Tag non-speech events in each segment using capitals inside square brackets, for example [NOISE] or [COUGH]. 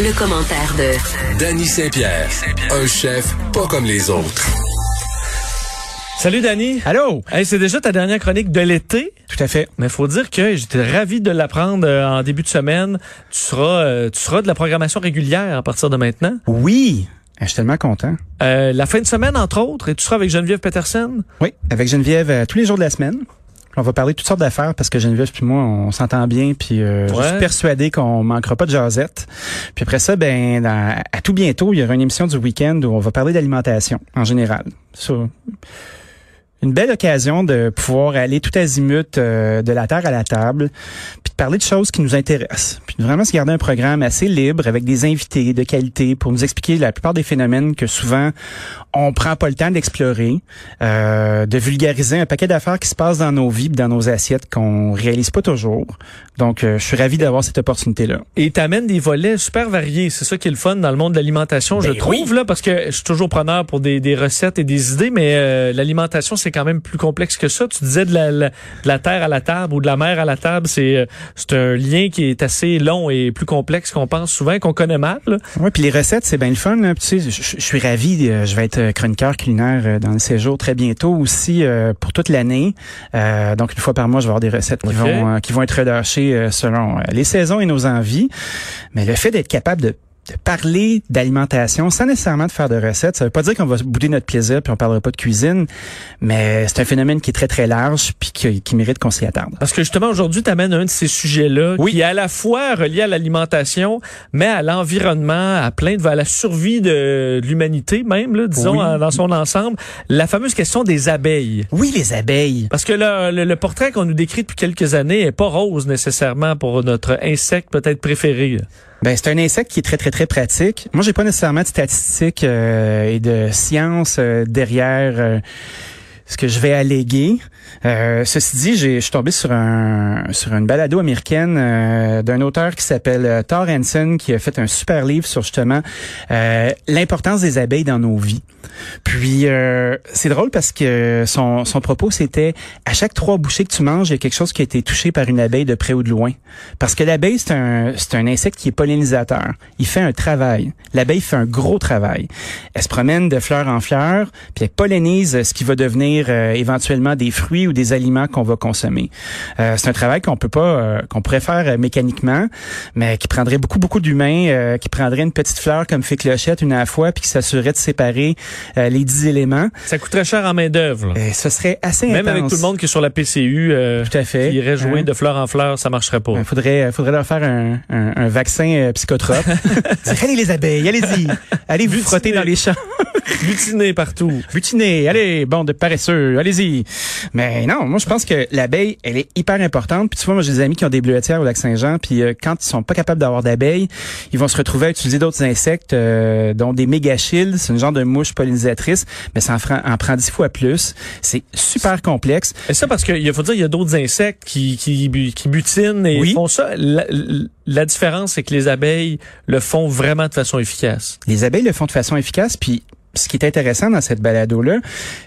Le, commentaire de Danny Saint-Pierre, un chef pas comme les autres. Salut Danny. Allô? Hey, c'est déjà ta dernière chronique de l'été? Tout à fait. Mais faut dire que j'étais ravi de l'apprendre euh, en début de semaine. Tu seras, euh, tu seras de la programmation régulière à partir de maintenant. Oui. Je suis tellement content. Euh, la fin de semaine, entre autres, et tu seras avec Geneviève Peterson. Oui, avec Geneviève euh, tous les jours de la semaine. On va parler de toutes sortes d'affaires parce que Geneviève puis moi, on s'entend bien, puis euh, je suis persuadé qu'on manquera pas de jasette. Puis après ça, ben dans- à tout bientôt, il y aura une émission du week-end où on va parler d'alimentation en général. Une belle occasion de pouvoir aller tout azimut euh, de la terre à la table, puis de parler de choses qui nous intéressent, puis de vraiment se garder un programme assez libre avec des invités de qualité pour nous expliquer la plupart des phénomènes que souvent on prend pas le temps d'explorer, euh, de vulgariser un paquet d'affaires qui se passent dans nos vies, dans nos assiettes qu'on réalise pas toujours. Donc, euh, je suis ravi d'avoir cette opportunité-là. Et t'amènes des volets super variés. C'est ça qui est le fun dans le monde de l'alimentation, je Ben trouve, là, parce que je suis toujours preneur pour des, des recettes et des idées, mais euh, l'alimentation, c'est quand même plus complexe que ça. Tu disais de la, la- de la terre à la table ou de la mer à la table, c'est euh, c'est un lien qui est assez long et plus complexe qu'on pense souvent, qu'on connaît mal. Ouais, puis les recettes, c'est bien le fun. Là. Puis, tu sais, je, je suis ravi. euh, Je vais être chroniqueur culinaire euh, dans le séjour très bientôt aussi euh, pour toute l'année. Euh, donc une fois par mois, je vais avoir des recettes qui vont euh, qui vont être relâchées euh, selon euh, les saisons et nos envies. Mais le fait d'être capable de de parler d'alimentation sans nécessairement de faire de recettes, ça veut pas dire qu'on va bouder notre plaisir puis on parlera pas de cuisine, mais c'est un phénomène qui est très très large puis qui, qui mérite qu'on s'y attarde. Parce que justement, aujourd'hui, tu amènes un de ces sujets-là Oui. qui est à la fois relié à l'alimentation, mais à l'environnement, à plein de, à la survie de, l'humanité même, là, disons, Oui. dans son ensemble. La fameuse question des abeilles. Oui, les abeilles. Parce que le, le- le portrait qu'on nous décrit depuis quelques années est pas rose nécessairement pour notre insecte peut-être préféré. Ben c'est un insecte qui est très très très pratique. Moi j'ai pas nécessairement de statistiques euh, et de science euh, derrière euh, ce que je vais alléguer. Euh, ceci dit, je suis tombé sur un sur une balado américaine euh, d'un auteur qui s'appelle euh, Thor Hansen qui a fait un super livre sur justement euh, l'importance des abeilles dans nos vies. Puis euh, c'est drôle parce que son, son propos c'était à chaque trois bouchées que tu manges, il y a quelque chose qui a été touché par une abeille de près ou de loin. Parce que l'abeille c'est un c'est un insecte qui est pollinisateur. Il fait un travail. L'abeille fait un gros travail. Elle se promène de fleur en fleur, puis elle pollinise ce qui va devenir éventuellement des fruits ou des aliments qu'on va consommer. Euh, c'est un travail qu'on peut pas euh, qu'on pourrait faire euh, mécaniquement, mais qui prendrait beaucoup beaucoup d'humains, qui prendrait une petite fleur comme fait clochette une à la fois, puis qui s'assurerait de séparer les dix éléments. Ça coûterait cher en main d'œuvre. ce serait assez Même avec tout le monde qui est sur la PCU, Tout à fait. qui irait jouer Hein? de fleur en fleur, ça marcherait pas. Il faudrait, faudrait leur faire un, un, un vaccin psychotrope. [LAUGHS] Allez les abeilles, allez-y. Allez vous frotter dans les champs. Butiner partout. Butiner, allez, bon de paresseux, allez-y. Mais non, moi je pense que l'abeille, elle est hyper importante. Puis tu vois, moi j'ai des amis qui ont des bleuetières au lac Saint-Jean, puis euh, quand ils sont pas capables d'avoir d'abeilles, ils vont se retrouver à utiliser d'autres insectes, euh, dont des mégachilles, c'est une genre de mouche pollinisatrice, mais ça en, fera- en prend dix fois plus. C'est super complexe. Et ça parce qu'il faut dire il y a d'autres insectes qui qui, qui butinent et Oui. font ça. La, la différence c'est que les abeilles le font vraiment de façon efficace. Les abeilles le font de façon efficace, puis ce qui est intéressant dans cette balado-là,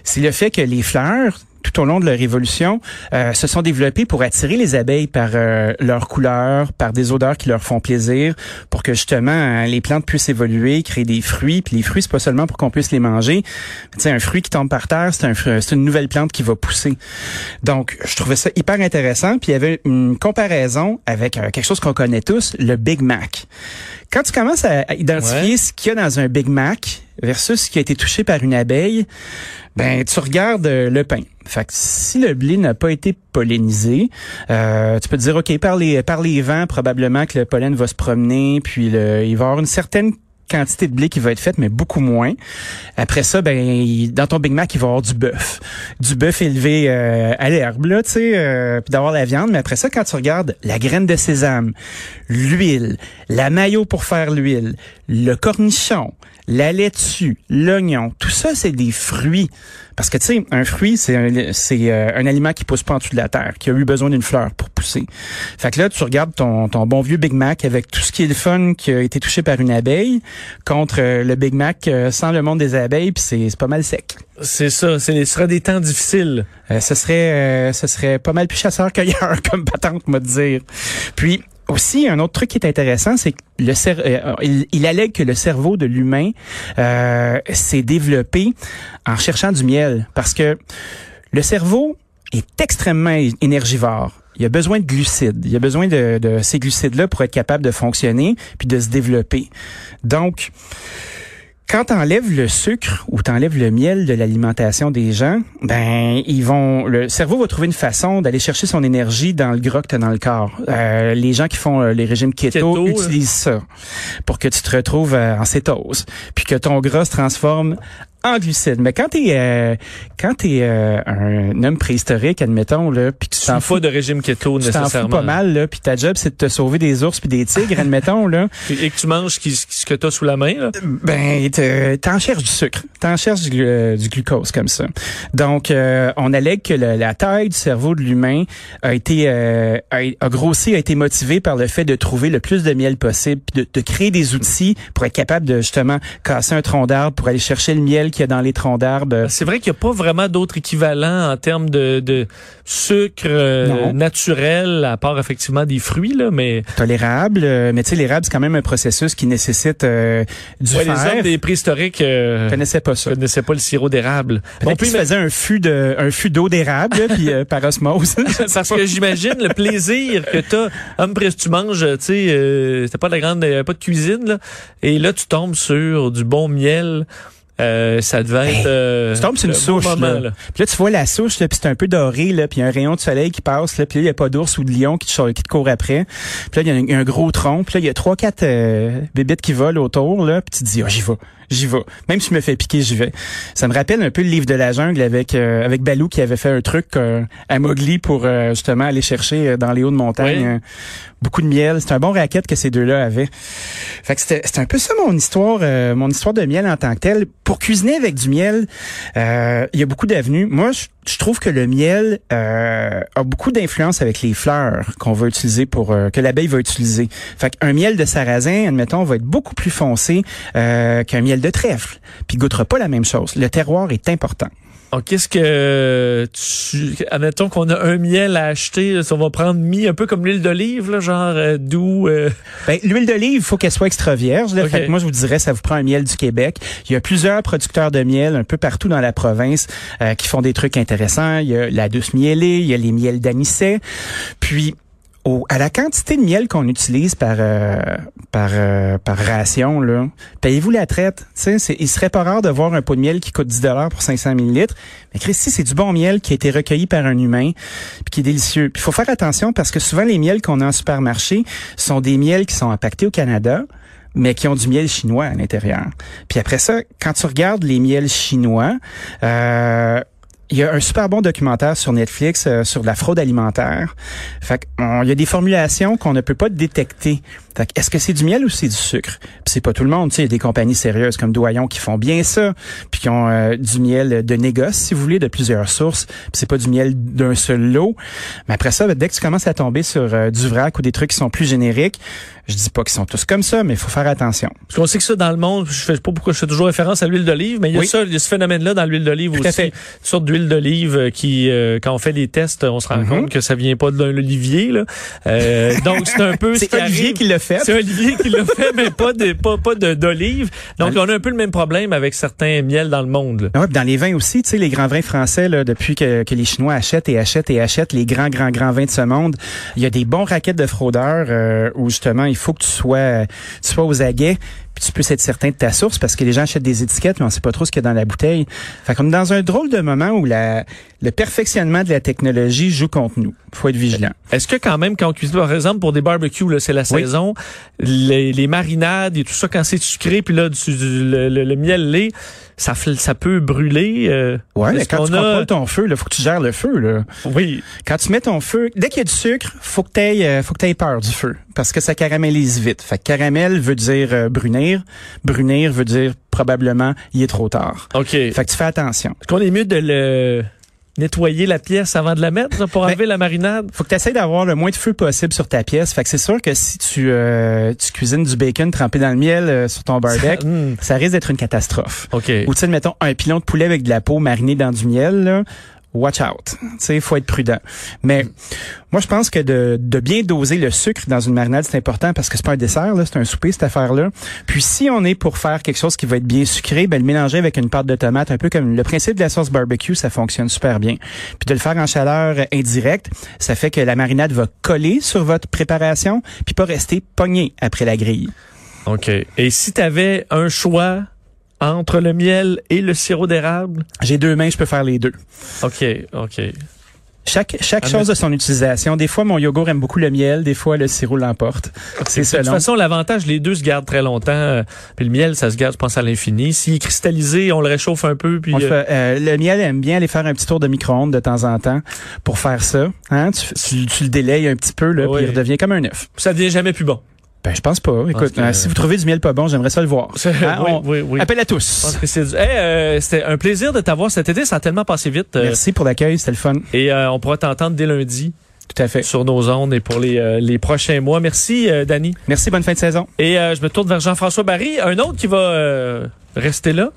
c'est le fait que les fleurs, tout au long de leur évolution, euh, se sont développées pour attirer les abeilles par euh, leur couleur, par des odeurs qui leur font plaisir, pour que justement hein, les plantes puissent évoluer, créer des fruits. Puis les fruits, c'est pas seulement pour qu'on puisse les manger. Tu sais, un fruit qui tombe par terre, c'est un c'est une nouvelle plante qui va pousser. Donc, je trouvais ça hyper intéressant. Puis il y avait une comparaison avec euh, quelque chose qu'on connaît tous, le Big Mac. Quand tu commences à, à identifier Ouais. ce qu'il y a dans un Big Mac versus qui a été touché par une abeille, ben tu regardes euh, le pain. Fait que si le blé n'a pas été pollinisé, euh, tu peux te dire ok par les par les vents probablement que le pollen va se promener, puis le, il va avoir une certaine quantité de blé qui va être faite, mais beaucoup moins. Après ça, ben dans ton Big Mac, il va y avoir du bœuf. Du bœuf élevé euh, à l'herbe, là, tu sais, euh, puis d'avoir la viande. Mais après ça, quand tu regardes la graine de sésame, l'huile, la maillot pour faire l'huile, le cornichon, la laitue, l'oignon, tout ça, c'est des fruits. Parce que, tu sais, un fruit, c'est un, c'est euh, un aliment qui pousse pas en dessous de la terre, qui a eu besoin d'une fleur pour pousser. Fait que là, tu regardes ton, ton bon vieux Big Mac avec tout ce qui est le fun qui a été touché par une abeille contre euh, le Big Mac euh, sans le monde des abeilles, puis c'est pas mal sec. C'est ça, c'est ce sera des temps difficiles. Euh, ce serait euh, ce serait pas mal plus chasseur cueilleur [LAUGHS] comme patente, de dire. Puis aussi, un autre truc qui est intéressant, c'est que le cer- euh, il, il allègue que le cerveau de l'humain euh, s'est développé en cherchant du miel, parce que le cerveau est extrêmement énergivore. Il a besoin de glucides. Il a besoin de, de ces glucides-là pour être capable de fonctionner puis de se développer. Donc, quand t'enlèves le sucre ou t'enlèves le miel de l'alimentation des gens, ben ils vont, le cerveau va trouver une façon d'aller chercher son énergie dans le gras que t'as dans le corps. Euh, les gens qui font euh, les régimes keto, Keto, utilisent ça pour que tu te retrouves euh, en cétose, puis que ton gras se transforme en glucides. Mais quand t'es euh, quand t'es euh, un homme préhistorique, admettons là, puis que tu t'en fous de régime keto tu t'en fous nécessairement. pas mal là, puis ta job c'est de te sauver des ours puis des tigres, admettons là. [LAUGHS] Et que tu manges ce qui- ce que tu as sous la main. Là? Ben, te- t'en cherches du sucre, t'en cherches du, euh, du glucose comme ça. Donc, euh, on allègue que la taille du cerveau de l'humain a été euh, a, a grossi, a été motivée par le fait de trouver le plus de miel possible, puis de, de créer des outils pour être capable de justement casser un tronc d'arbre pour aller chercher le miel qu'il y a dans les troncs d'arbres. C'est vrai qu'il n'y a pas vraiment d'autres équivalents en termes de, de sucre euh, naturel, à part effectivement des fruits, là, mais T'as l'érable, euh, mais tu sais, l'érable, c'est quand même un processus qui nécessite euh, du ouais, les fer. hommes des préhistoriques euh, Je connaissais pas ça. connaissaient pas le sirop d'érable. Puis, se faisaient un fût de un fût d'eau d'érable puis par osmose. [LAUGHS] Parce que j'imagine le plaisir que t'as, homme tu manges, tu sais, euh, c'était pas de la grande, pas de cuisine là, et là tu tombes sur du bon miel, euh, ça devait être. euh, Tu tombes sur une souche, moment, là. là. Puis là, tu vois la souche, là, puis c'est un peu doré, là, puis il y a un rayon de soleil qui passe, là, puis là, il n'y a pas d'ours ou de lion qui te, qui te court après. Puis là, il y a un, gros tronc, puis là, il y a trois, quatre euh, bébites qui volent autour, là, puis tu te dis, ah, j'y vais, j'y vais. Même si je me fais piquer, j'y vais. Ça me rappelle un peu le livre de la jungle avec euh, avec Balou qui avait fait un truc euh, à Mowgli pour euh, justement aller chercher dans les hauts de montagne Oui. beaucoup de miel. C'est un bon racket que ces deux-là avaient. Fait que c'était c'était un peu ça mon histoire, euh, mon histoire de miel en tant que telle. Pour cuisiner avec du miel, euh, il y a beaucoup d'avenues. Moi, je, trouve que le miel euh, a beaucoup d'influence avec les fleurs qu'on va utiliser pour euh, que l'abeille va utiliser. Fait qu'un miel de sarrasin, admettons, va être beaucoup plus foncé qu'un miel de trèfle. Puis goûtera pas la même chose. Le terroir est important. Alors, qu'est-ce que tu, admettons qu'on a un miel à acheter, on va prendre mis un peu comme l'huile d'olive, là, genre euh, doux. euh, Ben, l'huile d'olive, il faut qu'elle soit extra vierge. Là. Fait que moi, je vous dirais, ça vous prend un miel du Québec. Il y a plusieurs producteurs de miel un peu partout dans la province euh, qui font des trucs intéressants. Il y a la douce mielée, il y a les miels d'anisset. Puis, au, à la quantité de miel qu'on utilise par euh, par euh, par ration là, payez-vous la traite. Tu sais, il serait pas rare de voir un pot de miel qui coûte 10 dollars pour 500 millilitres. Mais Christy, c'est du bon miel qui a été recueilli par un humain puis qui est délicieux. Puis faut faire attention parce que souvent les miels qu'on a en supermarché sont des miels qui sont impactés au Canada mais qui ont du miel chinois à l'intérieur. Puis après ça, quand tu regardes les miels chinois, euh, il y a un super bon documentaire sur Netflix euh, sur la fraude alimentaire. Fait on- il y a des formulations qu'on ne peut pas détecter. Est-ce que c'est du miel ou c'est du sucre? Puis c'est pas tout le monde, tu sais, il y a des compagnies sérieuses comme Doyon qui font bien ça, puis qui ont euh, du miel de négoce, si vous voulez, de plusieurs sources. Puis c'est pas du miel d'un seul lot. Mais après ça, dès que tu commences à tomber sur euh, du vrac ou des trucs qui sont plus génériques, je dis pas qu'ils sont tous comme ça, mais il faut faire attention. Parce qu'on sait que ça, dans le monde, je fais pas pourquoi je fais toujours référence à l'huile d'olive, mais il y a Oui. ça, il y a ce phénomène-là dans l'huile d'olive aussi. fait. Une sorte d'huile d'olive euh, qui, euh, quand on fait des tests, on se rend Mhm. compte que ça vient pas de l'olivier, là. Euh, donc, c'est un peu [LAUGHS] ce C'est qui Olivier qui l'a fait. C'est Olivier qui l'a fait, mais pas de, pas, pas de, d'olive. Donc, on a un peu le même problème avec certains miels dans le monde, là. Ouais, puis dans les vins aussi, tu sais, les grands vins français, là, depuis que, que les Chinois achètent et achètent et achètent les grands, grands, grands vins de ce monde, il y a des bons raquettes de fraudeurs euh, où justement il faut que tu sois, tu sois aux aguets, tu puisses être certain de ta source parce que les gens achètent des étiquettes, mais on sait pas trop ce qu'il y a dans la bouteille. Fait comme dans un drôle de moment où la, le perfectionnement de la technologie joue contre nous. Faut être vigilant. Est-ce que quand même, quand on cuisine, par exemple, pour des barbecues, là, c'est la Oui. saison, les, les marinades et tout ça, quand c'est sucré, puis là, du, du- le, le- le miel lait, ça, ça peut brûler. euh, Ouais, quand tu a- contrôles ton feu, là, faut que tu gères le feu, là. Oui. Quand tu mets ton feu, dès qu'il y a du sucre, faut que tu euh, faut que t'aies peur du feu parce que ça caramélise vite. Fait que caramel veut dire euh, brunir, brunir veut dire probablement il est trop tard. OK. Fait que tu fais attention. Est-ce qu'on est mieux de le nettoyer la pièce avant de la mettre pour Ben, enlever la marinade? Faut que tu essaies d'avoir le moins de feu possible sur ta pièce. Fait que c'est sûr que si tu euh, tu cuisines du bacon trempé dans le miel euh, sur ton [LAUGHS] barbecue, Hmm, ça risque d'être une catastrophe. OK. Ou tu sais, mettons un pilon de poulet avec de la peau marinée dans du miel là, watch out. Tu sais, faut être prudent. Mais moi, je pense que de, de bien doser le sucre dans une marinade, c'est important parce que c'est pas un dessert, là, c'est un souper, cette affaire-là. Puis si on est pour faire quelque chose qui va être bien sucré, ben, le mélanger avec une pâte de tomate, un peu comme le principe de la sauce barbecue, ça fonctionne super bien. Puis de le faire en chaleur indirecte, ça fait que la marinade va coller sur votre préparation, puis pas rester pognée après la grille. OK. Et si tu avais un choix entre le miel et le sirop d'érable? J'ai deux mains, je peux faire les deux. OK, OK. Chaque, chaque Ah, chose a son utilisation. Des fois, mon yogourt aime beaucoup le miel. Des fois, le sirop l'emporte. C'est De toute façon, l'avantage, les deux se gardent très longtemps. euh, Puis le miel, ça se garde, je pense, à l'infini. S'il est cristallisé, on le réchauffe un peu. Puis On euh, fait, euh, le miel aime bien aller faire un petit tour de micro-ondes de temps en temps pour faire ça. Hein? Tu, tu, tu le délayes un petit peu, là, Oui. puis il redevient comme un œuf. ça devient jamais plus bon. Ben, je pense pas. Écoute, que- euh, si vous trouvez du miel pas bon, j'aimerais ça le voir. Hein, oui, on- oui, oui. Appel à tous. Hey, euh, C'était un plaisir de t'avoir cet été. Ça a tellement passé vite. euh, Merci pour l'accueil, c'était le fun. et euh, on pourra t'entendre dès lundi Tout à fait. sur nos ondes et pour les, euh, les prochains mois. Merci, euh, Danny. Merci, bonne fin de saison. Et euh, je me tourne vers Jean-François Barry, un autre qui va euh, rester là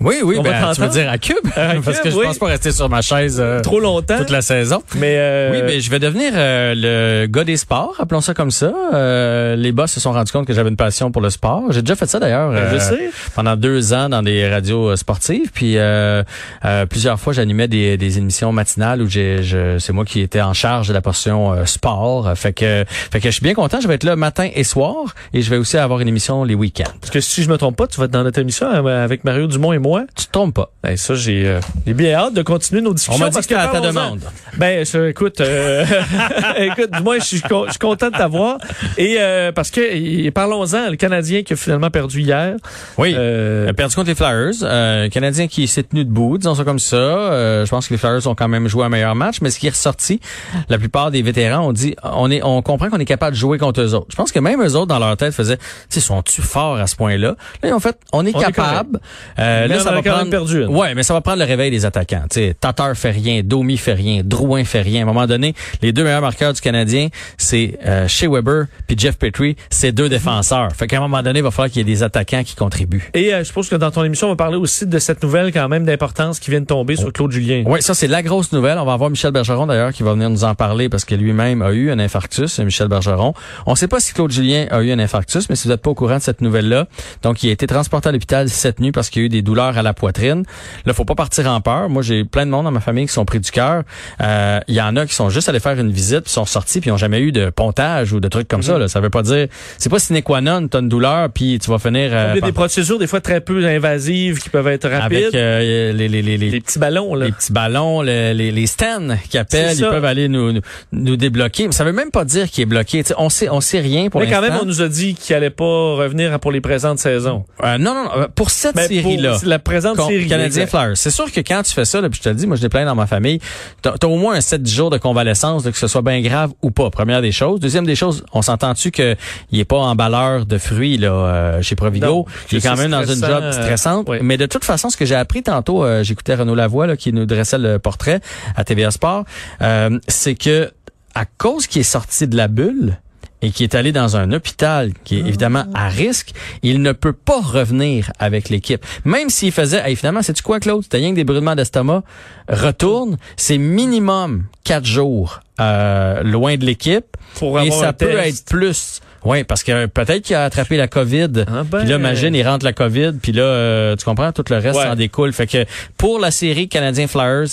Oui, oui, On ben, tu veux dire à Cube? À [LAUGHS] Parce que je oui. pense pas rester sur ma chaise euh, trop longtemps. toute la saison. Mais euh, Oui, mais je vais devenir euh, le gars des sports, appelons ça comme ça. Euh, les boss se sont rendus compte que j'avais une passion pour le sport. J'ai déjà fait ça d'ailleurs. je euh, sais. pendant deux ans dans des radios euh, sportives. Puis euh, euh, plusieurs fois, j'animais des, des émissions matinales où j'ai, je, c'est moi qui étais en charge de la portion sport. Fait que, fait que je suis bien content. Je vais être là matin et soir, et je vais aussi avoir une émission les week-ends. Parce que si je me trompe pas, tu vas être dans notre émission avec Mario Dumont et moi. Tu te trompes pas. Ben, ça, j'ai euh, j'ai bien hâte de continuer nos On discussions. m'a dit parce que c'était à ta demande. Ben, je- écoute, euh, [LAUGHS] écoute, moins, je suis, je suis content de t'avoir. Et euh, parce que, parlons-en, le Canadien qui a finalement perdu hier. Oui. Euh, Il a perdu contre les Flyers. Euh, un Canadien qui s'est tenu debout, disons ça comme ça. Euh, je pense que les Flyers ont quand même joué un meilleur match, mais ce qui est ressorti, la plupart des vétérans ont dit, on est, on comprend qu'on est capable de jouer contre eux autres. Je pense que même eux autres dans leur tête faisaient, tu sais, sont-tu forts à ce point-là? Là, en fait, on est On est capable. Euh, là, ça va prendre. perdu une. Ouais, mais ça va prendre le réveil des attaquants. Tu sais, Tatar fait rien, Domi fait rien, Drouin fait rien. À un moment donné, les deux meilleurs marqueurs du Canadien, c'est euh, Shea Weber puis Jeff Petrie, c'est deux défenseurs. Fait qu'à un moment donné, il va falloir qu'il y ait des attaquants qui contribuent. et euh, je suppose que dans ton émission, on va parler aussi de cette nouvelle quand même d'importance qui vient de tomber sur Claude Julien. Oui, ça c'est la grosse nouvelle. On va avoir Michel Bergeron d'ailleurs qui va venir nous en parler parce que lui-même a eu un infarctus, Michel Bergeron. On ne sait pas si Claude Julien a eu un infarctus, mais si vous n'êtes pas au courant de cette nouvelle-là, donc il a été transporté à l'hôpital cette nuit parce qu'il y a eu des douleurs à la poitrine. Là, faut pas partir en peur. Moi, j'ai plein de monde dans ma famille qui sont pris du cœur. Euh, Il y en a qui sont juste allés faire une visite, puis sont sortis, puis ils ont jamais eu de pontage ou de trucs comme ça. Là. Ça veut pas dire, c'est pas sine qua non, t'as une douleur, puis tu vas finir euh, Il y a des procédures des fois très peu invasives qui peuvent être rapides. avec euh, les, les, les, les, les petits ballons, là. les petits ballons, le- les, les stands qui appellent, ils peuvent aller nous, nous, nous débloquer. Mais ça veut même pas dire qu'il est bloqué. On sait, on sait rien pour Mais quand l'instant. même, on nous a dit qu'il allait pas revenir pour les présentes saisons. Euh, non, non, non. euh, Pour cette série-là. Présente série. Canadien. C'est sûr que quand tu fais ça, là, puis je te le dis, moi je l'ai plein dans ma famille, t'as as au moins un 7 jours de convalescence, de que ce soit bien grave ou pas. Première des choses. Deuxième des choses, on s'entend-tu que il est pas emballeur de fruits là euh, chez Provigo? Il est quand même dans une job euh, stressante. oui. Mais de toute façon, ce que j'ai appris tantôt, euh, j'écoutais Renaud Lavoie là, qui nous dressait le portrait à TVA Sport, euh, c'est que à cause qu'il est sorti de la bulle, et qui est allé dans un hôpital qui est évidemment à risque, il ne peut pas revenir avec l'équipe. Même s'il faisait, hey, finalement, c'est tu quoi, Claude? T'as rien que des brûlements d'estomac, retourne, c'est minimum quatre jours euh, loin de l'équipe. Pour Et avoir ça peut test. être plus. Oui, parce que peut-être qu'il a attrapé la COVID. Ah ben. Puis là, imagine, il rentre la COVID, puis là, euh, tu comprends, tout le reste Ouais. en découle. Fait que pour la série Canadien Flyers,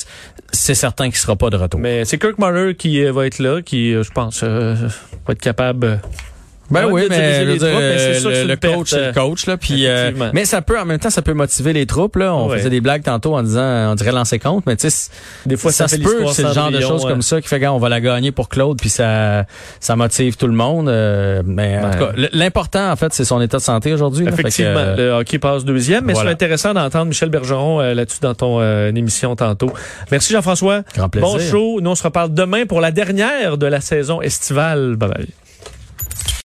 c'est certain qu'il sera pas de retour. Mais c'est Kirk Muller qui euh, va être là, qui, euh, je pense, euh, va être capable. Euh, Ben oui, mais, les troupes, mais c'est sûr que le, c'est le coach, c'est le euh, coach là. Puis, euh, mais ça peut en même temps, ça peut motiver les troupes là. On Ouais. faisait des blagues tantôt en disant, on dirait lancer compte, mais tu sais, Des fois, ça, ça, se fait peut. C'est le genre de choses ouais. comme ça qui fait qu'on va la gagner pour Claude, puis ça, ça motive tout le monde. euh, mais en Ouais. tout cas, l'important en fait, c'est son état de santé aujourd'hui. là. Fait que, Effectivement, euh, le hockey passe deuxième, mais voilà. c'est intéressant d'entendre Michel Bergeron euh, là-dessus dans ton euh, émission tantôt. Merci Jean-François. Grand plaisir. Bon show. Nous, on se reparle demain pour la dernière de la saison estivale. Bye bye.